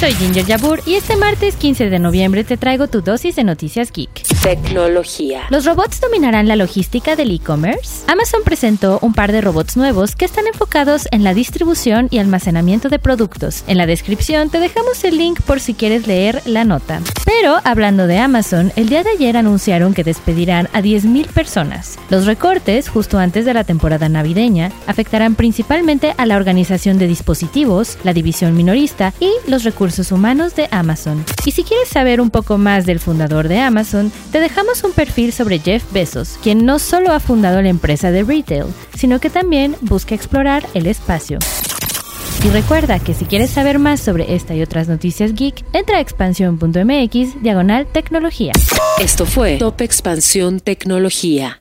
Soy Ginger Yabur y este martes 15 de noviembre te traigo tu dosis de noticias geek. Tecnología. ¿Los robots dominarán la logística del e-commerce? Amazon presentó un par de robots nuevos que están enfocados en la distribución y almacenamiento de productos. En la descripción te dejamos el link por si quieres leer la nota. Pero hablando de Amazon, el día de ayer anunciaron que despedirán a 10.000 personas. Los recortes, justo antes de la temporada navideña, afectarán principalmente a la organización de dispositivos, la división minorista y los recursos humanos de Amazon. Y si quieres saber un poco más del fundador de Amazon, te dejamos un perfil sobre Jeff Bezos, quien no solo ha fundado la empresa de retail, sino que también busca explorar el espacio. Y recuerda que si quieres saber más sobre esta y otras noticias geek, entra a expansión.mx diagonal tecnología. Esto fue Top Expansión Tecnología.